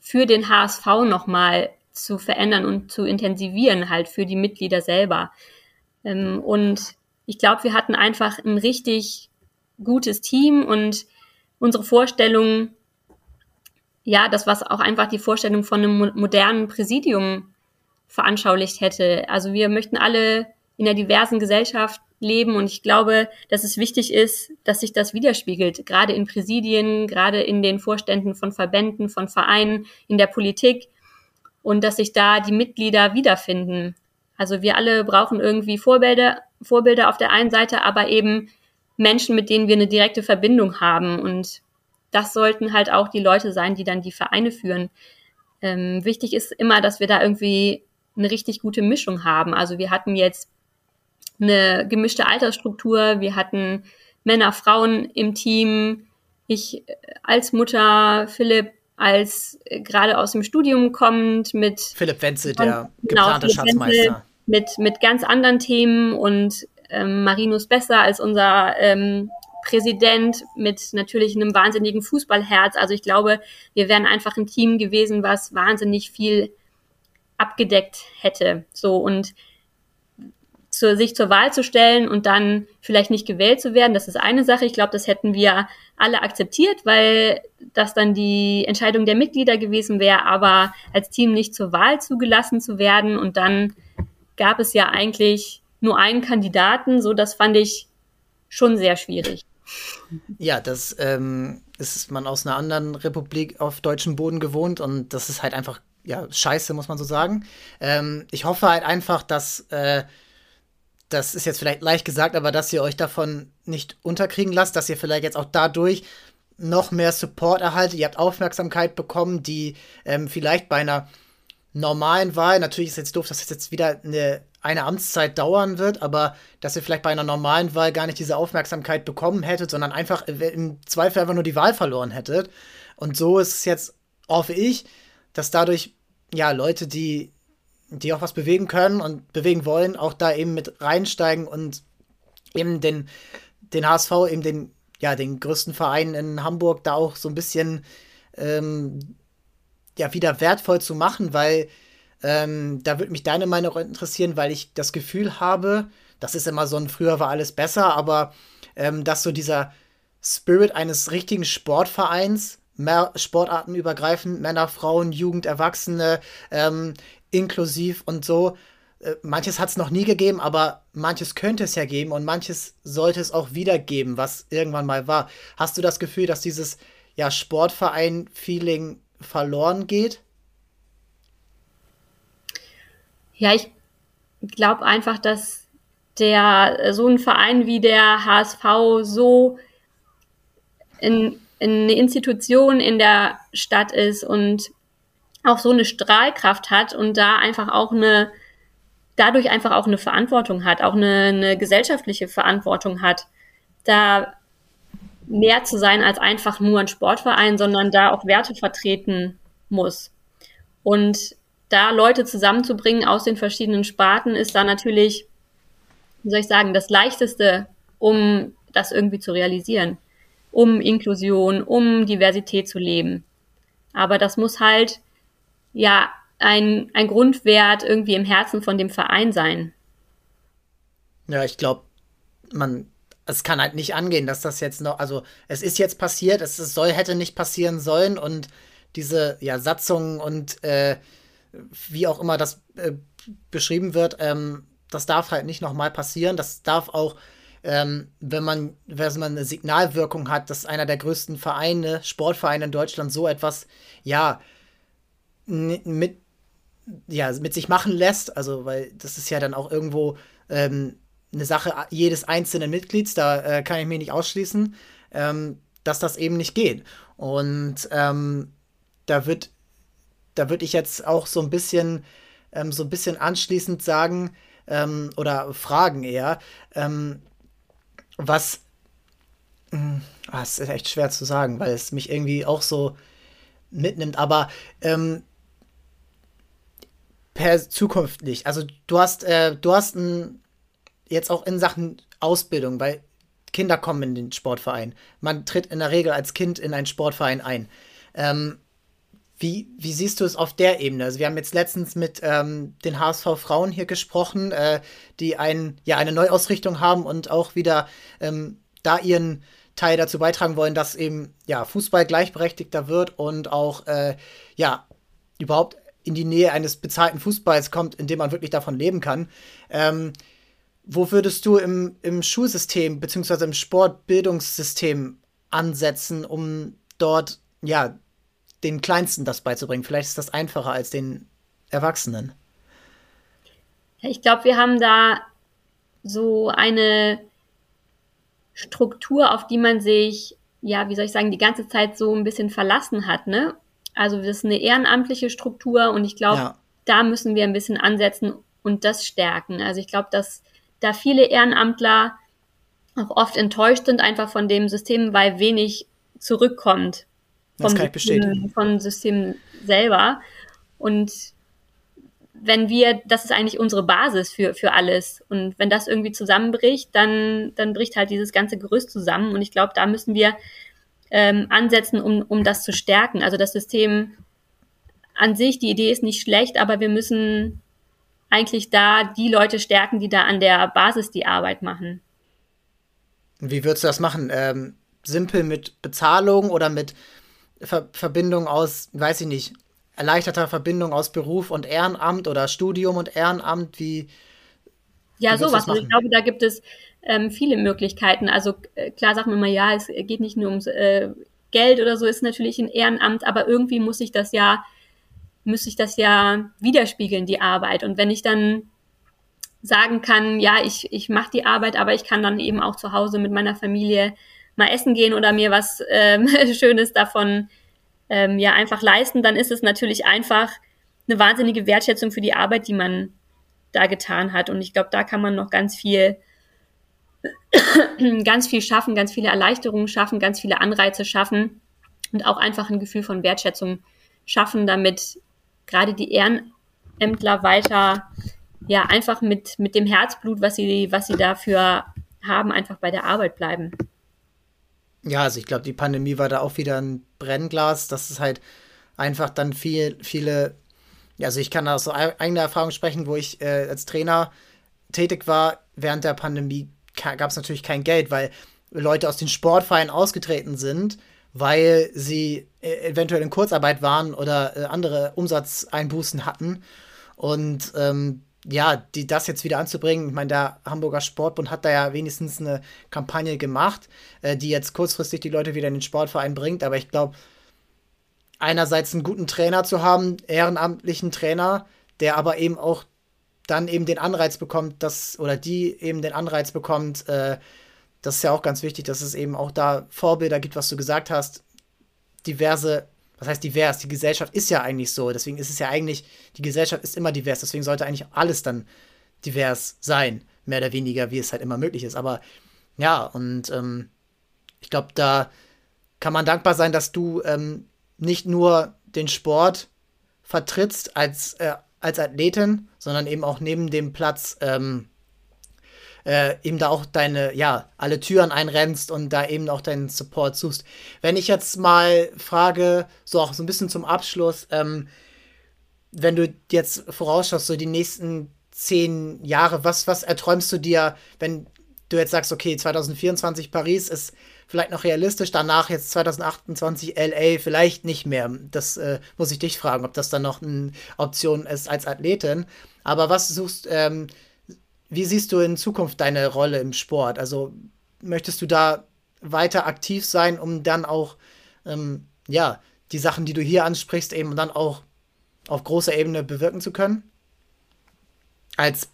für den HSV nochmal zu verändern und zu intensivieren halt für die Mitglieder selber. Ähm, und ich glaube, wir hatten einfach ein richtig gutes Team und unsere Vorstellung, ja, das, was auch einfach die Vorstellung von einem modernen Präsidium veranschaulicht hätte. Also wir möchten alle in einer diversen Gesellschaft leben und ich glaube, dass es wichtig ist, dass sich das widerspiegelt, gerade in Präsidien, gerade in den Vorständen von Verbänden, von Vereinen, in der Politik und dass sich da die Mitglieder wiederfinden. Also wir alle brauchen irgendwie Vorbilder, Vorbilder auf der einen Seite, aber eben Menschen, mit denen wir eine direkte Verbindung haben. Und das sollten halt auch die Leute sein, die dann die Vereine führen. Ähm, wichtig ist immer, dass wir da irgendwie eine richtig gute Mischung haben. Also wir hatten jetzt eine gemischte Altersstruktur, wir hatten Männer, Frauen im Team, ich als Mutter, Philipp als äh, gerade aus dem Studium kommt mit Philipp Wenzel, der genau, geplante Philipp Schatzmeister. Wenzel, mit, mit ganz anderen Themen und ähm, Marinus Besser als unser ähm, Präsident mit natürlich einem wahnsinnigen Fußballherz. Also ich glaube, wir wären einfach ein Team gewesen, was wahnsinnig viel abgedeckt hätte. So und zu, sich zur Wahl zu stellen und dann vielleicht nicht gewählt zu werden, das ist eine Sache. Ich glaube, das hätten wir alle akzeptiert, weil das dann die Entscheidung der Mitglieder gewesen wäre, aber als Team nicht zur Wahl zugelassen zu werden und dann gab es ja eigentlich nur einen Kandidaten, so das fand ich schon sehr schwierig. Ja, das ähm, ist man aus einer anderen Republik auf deutschem Boden gewohnt und das ist halt einfach, ja, scheiße, muss man so sagen. Ähm, ich hoffe halt einfach, dass, äh, das ist jetzt vielleicht leicht gesagt, aber dass ihr euch davon nicht unterkriegen lasst, dass ihr vielleicht jetzt auch dadurch noch mehr Support erhaltet. Ihr habt Aufmerksamkeit bekommen, die ähm, vielleicht bei einer normalen Wahl, natürlich ist jetzt doof, dass es jetzt wieder eine, eine Amtszeit dauern wird, aber dass ihr vielleicht bei einer normalen Wahl gar nicht diese Aufmerksamkeit bekommen hättet, sondern einfach im Zweifel einfach nur die Wahl verloren hättet. Und so ist es jetzt, hoffe ich, dass dadurch, ja, Leute, die, die auch was bewegen können und bewegen wollen, auch da eben mit reinsteigen und eben den, den HSV, eben den, ja, den größten Verein in Hamburg, da auch so ein bisschen ähm, ja wieder wertvoll zu machen, weil ähm, da würde mich deine Meinung interessieren, weil ich das Gefühl habe, das ist immer so ein früher war alles besser, aber ähm, dass so dieser Spirit eines richtigen Sportvereins, mehr Sportarten übergreifend, Männer, Frauen, Jugend, Erwachsene, ähm, inklusiv und so. Äh, manches hat es noch nie gegeben, aber manches könnte es ja geben und manches sollte es auch wieder geben, was irgendwann mal war. Hast du das Gefühl, dass dieses ja, Sportverein-Feeling verloren geht? Ja, ich glaube einfach, dass der so ein Verein wie der HSV so in, in eine Institution in der Stadt ist und auch so eine Strahlkraft hat und da einfach auch eine dadurch einfach auch eine Verantwortung hat, auch eine, eine gesellschaftliche Verantwortung hat, da mehr zu sein als einfach nur ein Sportverein, sondern da auch Werte vertreten muss. Und da Leute zusammenzubringen aus den verschiedenen Sparten ist da natürlich, wie soll ich sagen, das Leichteste, um das irgendwie zu realisieren, um Inklusion, um Diversität zu leben. Aber das muss halt ja ein, ein Grundwert irgendwie im Herzen von dem Verein sein. Ja, ich glaube, man es kann halt nicht angehen, dass das jetzt noch, also es ist jetzt passiert, es soll, hätte nicht passieren sollen und diese ja, Satzungen und äh, wie auch immer das äh, beschrieben wird, ähm, das darf halt nicht nochmal passieren. Das darf auch, ähm, wenn, man, wenn man eine Signalwirkung hat, dass einer der größten Vereine, Sportvereine in Deutschland so etwas, ja, mit, ja, mit sich machen lässt. Also, weil das ist ja dann auch irgendwo ähm, eine Sache jedes einzelnen Mitglieds, da äh, kann ich mich nicht ausschließen, ähm, dass das eben nicht geht. Und ähm, da wird, da würde ich jetzt auch so ein bisschen, ähm, so ein bisschen anschließend sagen ähm, oder fragen eher, ähm, was, mh, hm, ah, es ist echt schwer zu sagen, weil es mich irgendwie auch so mitnimmt, aber ähm, per zukünftig. Also du hast, äh, du hast ein jetzt auch in Sachen Ausbildung, weil Kinder kommen in den Sportverein. Man tritt in der Regel als Kind in einen Sportverein ein. Ähm, wie, wie siehst du es auf der Ebene? Also wir haben jetzt letztens mit ähm, den HSV Frauen hier gesprochen, äh, die ein, ja, eine Neuausrichtung haben und auch wieder ähm, da ihren Teil dazu beitragen wollen, dass eben ja Fußball gleichberechtigter wird und auch äh, ja überhaupt in die Nähe eines bezahlten Fußballs kommt, in dem man wirklich davon leben kann. Ähm, wo würdest du im, im Schulsystem bzw. im Sportbildungssystem ansetzen, um dort ja den Kleinsten das beizubringen? Vielleicht ist das einfacher als den Erwachsenen. Ich glaube, wir haben da so eine Struktur, auf die man sich, ja, wie soll ich sagen, die ganze Zeit so ein bisschen verlassen hat, ne? Also das ist eine ehrenamtliche Struktur und ich glaube, ja. da müssen wir ein bisschen ansetzen und das stärken. Also ich glaube, dass da viele Ehrenamtler auch oft enttäuscht sind einfach von dem System, weil wenig zurückkommt vom, das kann ich bestätigen. vom System selber. Und wenn wir, das ist eigentlich unsere Basis für, für alles. Und wenn das irgendwie zusammenbricht, dann, dann bricht halt dieses ganze Gerüst zusammen. Und ich glaube, da müssen wir ähm, ansetzen, um, um das zu stärken. Also das System an sich, die Idee ist nicht schlecht, aber wir müssen eigentlich da die Leute stärken, die da an der Basis die Arbeit machen. Wie würdest du das machen? Ähm, simpel mit Bezahlung oder mit Ver Verbindung aus, weiß ich nicht, erleichterter Verbindung aus Beruf und Ehrenamt oder Studium und Ehrenamt? Wie. Ja, sowas. Also ich glaube, da gibt es ähm, viele Möglichkeiten. Also äh, klar sagt man immer, ja, es geht nicht nur ums äh, Geld oder so, ist natürlich ein Ehrenamt, aber irgendwie muss ich das ja, muss ich das ja widerspiegeln, die Arbeit. Und wenn ich dann sagen kann, ja, ich, ich mache die Arbeit, aber ich kann dann eben auch zu Hause mit meiner Familie mal essen gehen oder mir was ähm, Schönes davon ähm, ja einfach leisten, dann ist es natürlich einfach eine wahnsinnige Wertschätzung für die Arbeit, die man da getan hat. Und ich glaube, da kann man noch ganz viel, ganz viel schaffen, ganz viele Erleichterungen schaffen, ganz viele Anreize schaffen und auch einfach ein Gefühl von Wertschätzung schaffen, damit gerade die Ehrenämtler weiter ja einfach mit, mit dem Herzblut, was sie, was sie dafür haben, einfach bei der Arbeit bleiben. Ja, also ich glaube, die Pandemie war da auch wieder ein Brennglas, dass es halt einfach dann viel, viele, also ich kann aus so eigener Erfahrung sprechen, wo ich äh, als Trainer tätig war, während der Pandemie gab es natürlich kein Geld, weil Leute aus den Sportvereinen ausgetreten sind, weil sie äh, eventuell in Kurzarbeit waren oder äh, andere Umsatzeinbußen hatten. Und ähm, ja, die das jetzt wieder anzubringen, ich meine, der Hamburger Sportbund hat da ja wenigstens eine Kampagne gemacht, äh, die jetzt kurzfristig die Leute wieder in den Sportverein bringt, aber ich glaube, einerseits einen guten Trainer zu haben, ehrenamtlichen Trainer, der aber eben auch dann eben den Anreiz bekommt, dass, oder die eben den Anreiz bekommt, äh, das ist ja auch ganz wichtig, dass es eben auch da Vorbilder gibt, was du gesagt hast, diverse was heißt divers? Die Gesellschaft ist ja eigentlich so. Deswegen ist es ja eigentlich, die Gesellschaft ist immer divers. Deswegen sollte eigentlich alles dann divers sein. Mehr oder weniger, wie es halt immer möglich ist. Aber ja, und ähm, ich glaube, da kann man dankbar sein, dass du ähm, nicht nur den Sport vertrittst als, äh, als Athletin, sondern eben auch neben dem Platz ähm, äh, eben da auch deine, ja, alle Türen einrennst und da eben auch deinen Support suchst. Wenn ich jetzt mal frage, so auch so ein bisschen zum Abschluss, ähm, wenn du jetzt vorausschaust, so die nächsten zehn Jahre, was, was erträumst du dir, wenn du jetzt sagst, okay, 2024 Paris ist vielleicht noch realistisch, danach jetzt 2028 LA vielleicht nicht mehr. Das äh, muss ich dich fragen, ob das dann noch eine Option ist als Athletin. Aber was suchst, ähm, wie siehst du in Zukunft deine Rolle im Sport? Also möchtest du da weiter aktiv sein, um dann auch, ähm, ja, die Sachen, die du hier ansprichst, eben dann auch auf großer Ebene bewirken zu können? Als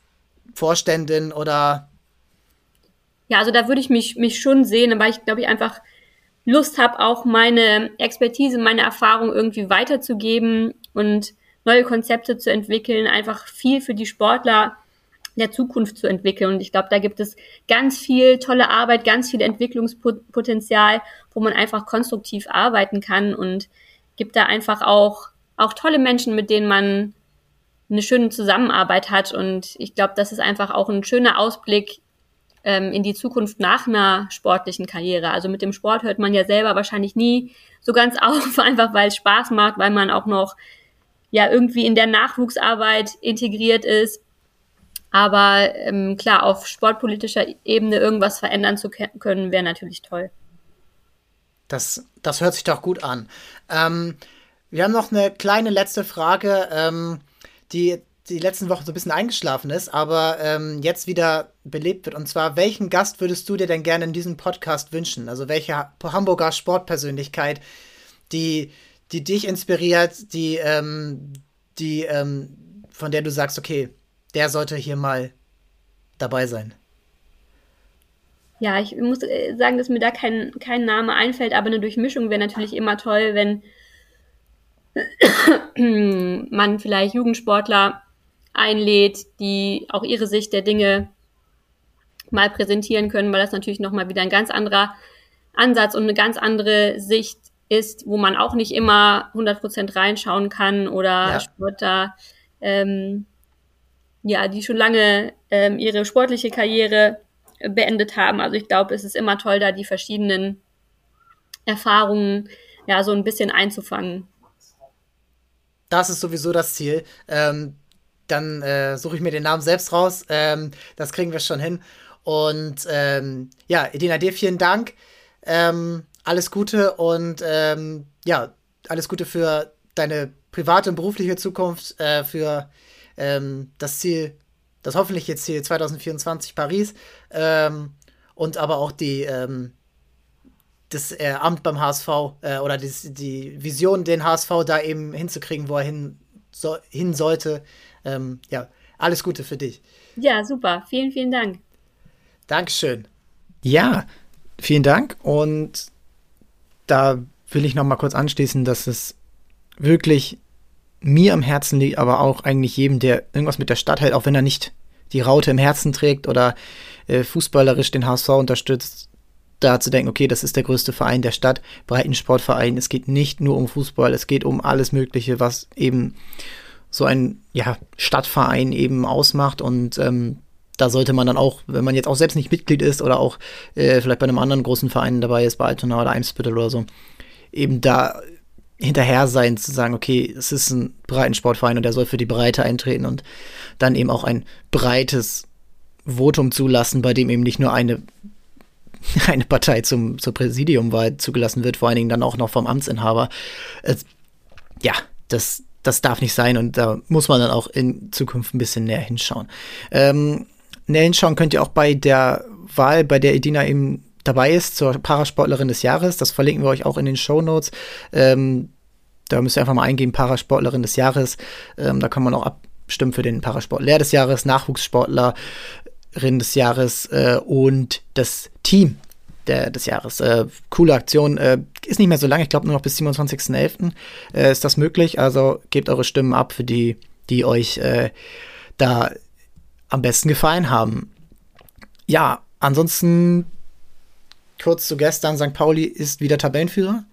Vorständin oder? Ja, also da würde ich mich, mich schon sehen, weil ich glaube ich einfach Lust habe, auch meine Expertise, meine Erfahrung irgendwie weiterzugeben und neue Konzepte zu entwickeln, einfach viel für die Sportler der Zukunft zu entwickeln. Und ich glaube, da gibt es ganz viel tolle Arbeit, ganz viel Entwicklungspotenzial, wo man einfach konstruktiv arbeiten kann und gibt da einfach auch, auch tolle Menschen, mit denen man eine schöne Zusammenarbeit hat. Und ich glaube, das ist einfach auch ein schöner Ausblick ähm, in die Zukunft nach einer sportlichen Karriere. Also mit dem Sport hört man ja selber wahrscheinlich nie so ganz auf, einfach weil es Spaß macht, weil man auch noch ja irgendwie in der Nachwuchsarbeit integriert ist aber ähm, klar, auf sportpolitischer Ebene irgendwas verändern zu können, wäre natürlich toll. Das, das hört sich doch gut an. Ähm, wir haben noch eine kleine letzte Frage, ähm, die die letzten Wochen so ein bisschen eingeschlafen ist, aber ähm, jetzt wieder belebt wird. Und zwar, welchen Gast würdest du dir denn gerne in diesem Podcast wünschen? Also welche Hamburger Sportpersönlichkeit, die, die dich inspiriert, die, ähm, die, ähm, von der du sagst, okay, der sollte hier mal dabei sein? Ja, ich muss äh, sagen, dass mir da kein, kein Name einfällt, aber eine Durchmischung wäre natürlich immer toll, wenn man vielleicht Jugendsportler einlädt, die auch ihre Sicht der Dinge mal präsentieren können, weil das natürlich nochmal wieder ein ganz anderer Ansatz und eine ganz andere Sicht ist, wo man auch nicht immer 100% reinschauen kann oder ja. Sportler, ähm, ja, die schon lange ähm, ihre sportliche Karriere beendet haben. Also ich glaube, es ist immer toll, da die verschiedenen Erfahrungen ja so ein bisschen einzufangen. Das ist sowieso das Ziel. Ähm, dann äh, suche ich mir den Namen selbst raus. Ähm, das kriegen wir schon hin. Und ähm, ja, Edina, dir vielen Dank. Ähm, alles Gute und ähm, ja, alles Gute für deine private und berufliche Zukunft, äh, für ähm, das Ziel, das hoffentliche Ziel 2024 Paris ähm, und aber auch die das äh, Amt beim HSV äh, oder die, die Vision, den HSV da eben hinzukriegen, wo er hin, so, hin sollte ähm, ja, alles Gute für dich. Ja, super. Vielen, vielen Dank. Dankeschön. Ja, vielen Dank. Und da will ich noch mal kurz anschließen, dass es wirklich mir am Herzen liegt, aber auch eigentlich jedem, der irgendwas mit der Stadt hält, auch wenn er nicht die Raute im Herzen trägt oder äh, fußballerisch den HSV unterstützt, da zu denken, okay, das ist der größte Verein der Stadt, Breitensportverein. Es geht nicht nur um Fußball, es geht um alles Mögliche, was eben so ein ja, Stadtverein eben ausmacht und ähm, da sollte man dann auch, wenn man jetzt auch selbst nicht Mitglied ist oder auch äh, vielleicht bei einem anderen großen Verein dabei ist, bei Altona oder Eimsbüttel oder so, eben da hinterher sein, zu sagen, okay, es ist ein Breitensportverein und der soll für die Breite eintreten und dann eben auch ein breites Votum zulassen, bei dem eben nicht nur eine, eine Partei zum, zur Präsidiumwahl zugelassen wird, vor allen Dingen dann auch noch vom Amtsinhaber. Äh, ja, das, das darf nicht sein und da muss man dann auch in Zukunft ein bisschen näher hinschauen. Ähm, näher hinschauen könnt ihr auch bei der Wahl, bei der Edina eben dabei ist, zur Parasportlerin des Jahres. Das verlinken wir euch auch in den Show Notes. Ähm, da müsst ihr einfach mal eingeben, Parasportlerin des Jahres. Ähm, da kann man auch abstimmen für den Parasportler des Jahres, Nachwuchssportlerin des Jahres äh, und das Team der, des Jahres. Äh, coole Aktion. Äh, ist nicht mehr so lange, ich glaube nur noch bis 27.11. Äh, ist das möglich. Also gebt eure Stimmen ab für die, die euch äh, da am besten gefallen haben. Ja, ansonsten kurz zu gestern. St. Pauli ist wieder Tabellenführer.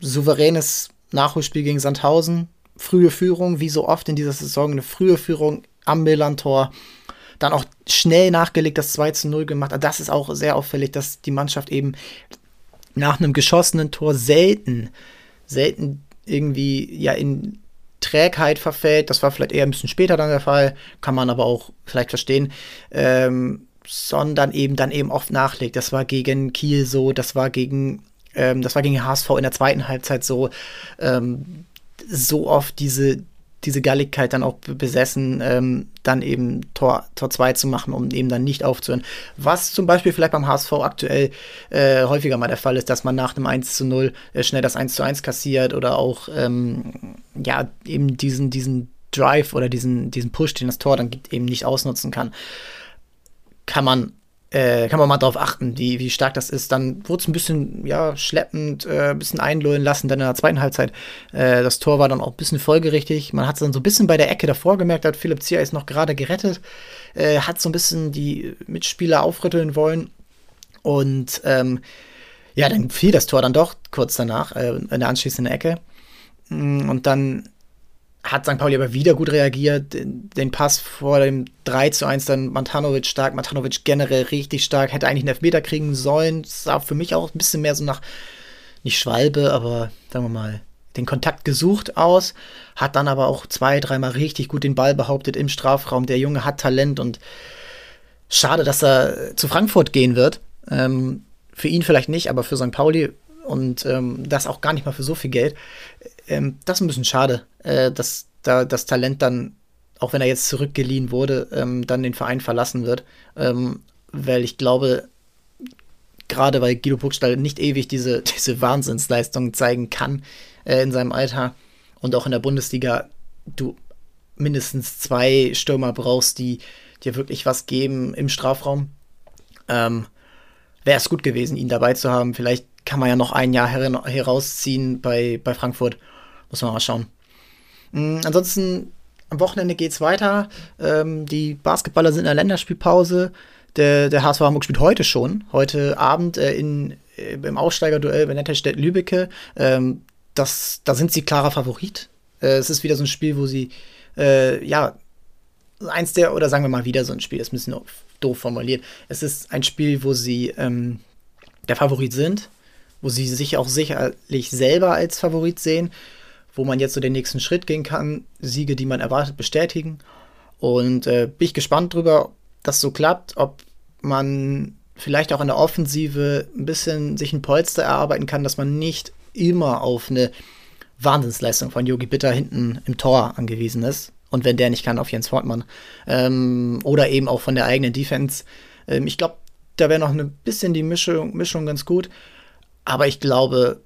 Souveränes Nachholspiel gegen Sandhausen. Frühe Führung, wie so oft in dieser Saison, eine frühe Führung am Millantor. tor dann auch schnell nachgelegt das 2 zu 0 gemacht. Das ist auch sehr auffällig, dass die Mannschaft eben nach einem geschossenen Tor selten, selten irgendwie ja in Trägheit verfällt. Das war vielleicht eher ein bisschen später dann der Fall, kann man aber auch vielleicht verstehen. Ähm, sondern eben dann eben oft nachlegt. Das war gegen Kiel so, das war gegen, ähm, das war gegen HSV in der zweiten Halbzeit so. Ähm, so oft diese, diese Galligkeit dann auch besessen, ähm, dann eben Tor, Tor 2 zu machen, um eben dann nicht aufzuhören. Was zum Beispiel vielleicht beim HSV aktuell äh, häufiger mal der Fall ist, dass man nach einem 1 zu 0 äh, schnell das 1 zu 1 kassiert oder auch ähm, ja eben diesen, diesen Drive oder diesen, diesen Push, den das Tor dann gibt, eben nicht ausnutzen kann. Kann man äh, kann man mal drauf achten, wie, wie stark das ist. Dann wurde es ein bisschen, ja, schleppend, äh, ein bisschen einlullen lassen, dann in der zweiten Halbzeit. Äh, das Tor war dann auch ein bisschen folgerichtig. Man hat es dann so ein bisschen bei der Ecke davor gemerkt, hat Philipp Zier ist noch gerade gerettet, äh, hat so ein bisschen die Mitspieler aufrütteln wollen. Und ähm, ja, dann fiel das Tor dann doch kurz danach, äh, in der anschließenden Ecke. Mm, und dann hat St. Pauli aber wieder gut reagiert. Den Pass vor dem 3 zu 1 dann Matanovic stark. Matanovic generell richtig stark. Hätte eigentlich einen Elfmeter kriegen sollen. Sah für mich auch ein bisschen mehr so nach, nicht Schwalbe, aber sagen wir mal, den Kontakt gesucht aus. Hat dann aber auch zwei, dreimal richtig gut den Ball behauptet im Strafraum. Der Junge hat Talent und schade, dass er zu Frankfurt gehen wird. Ähm, für ihn vielleicht nicht, aber für St. Pauli und ähm, das auch gar nicht mal für so viel Geld. Ähm, das ist ein bisschen schade, äh, dass da das Talent dann, auch wenn er jetzt zurückgeliehen wurde, ähm, dann den Verein verlassen wird. Ähm, weil ich glaube, gerade weil Guido Burgstall nicht ewig diese, diese Wahnsinnsleistung zeigen kann äh, in seinem Alter und auch in der Bundesliga, du mindestens zwei Stürmer brauchst, die dir wirklich was geben im Strafraum. Ähm, Wäre es gut gewesen, ihn dabei zu haben. Vielleicht kann man ja noch ein Jahr her herausziehen bei, bei Frankfurt. Muss man mal schauen. Mhm, ansonsten, am Wochenende geht es weiter. Ähm, die Basketballer sind in der Länderspielpause. Der, der HSV Hamburg spielt heute schon, heute Abend äh, in, äh, im Aussteigerduell bei Nettelstedt Lübecke. Ähm, das, da sind sie klarer Favorit. Äh, es ist wieder so ein Spiel, wo sie, äh, ja, eins der, oder sagen wir mal wieder so ein Spiel, das ist ein bisschen doof formuliert. Es ist ein Spiel, wo sie ähm, der Favorit sind, wo sie sich auch sicherlich selber als Favorit sehen, wo man jetzt so den nächsten Schritt gehen kann, Siege, die man erwartet, bestätigen. Und äh, bin ich gespannt drüber, das so klappt, ob man vielleicht auch in der Offensive ein bisschen sich ein Polster erarbeiten kann, dass man nicht immer auf eine Wahnsinnsleistung von Yogi Bitter hinten im Tor angewiesen ist. Und wenn der nicht kann, auf Jens Wortmann. Ähm, oder eben auch von der eigenen Defense. Ähm, ich glaube, da wäre noch ein bisschen die Mischung, Mischung ganz gut. Aber ich glaube,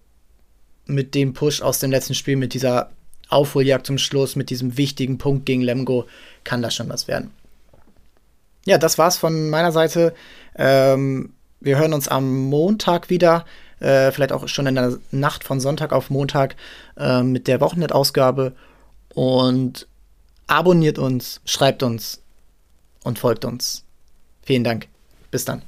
mit dem Push aus dem letzten Spiel, mit dieser Aufholjagd zum Schluss, mit diesem wichtigen Punkt gegen Lemgo, kann das schon was werden ja, das war's von meiner Seite. Ähm, wir hören uns am Montag wieder. Äh, vielleicht auch schon in der Nacht von Sonntag auf Montag äh, mit der Wochenendausgabe. Und abonniert uns, schreibt uns und folgt uns. Vielen Dank. Bis dann.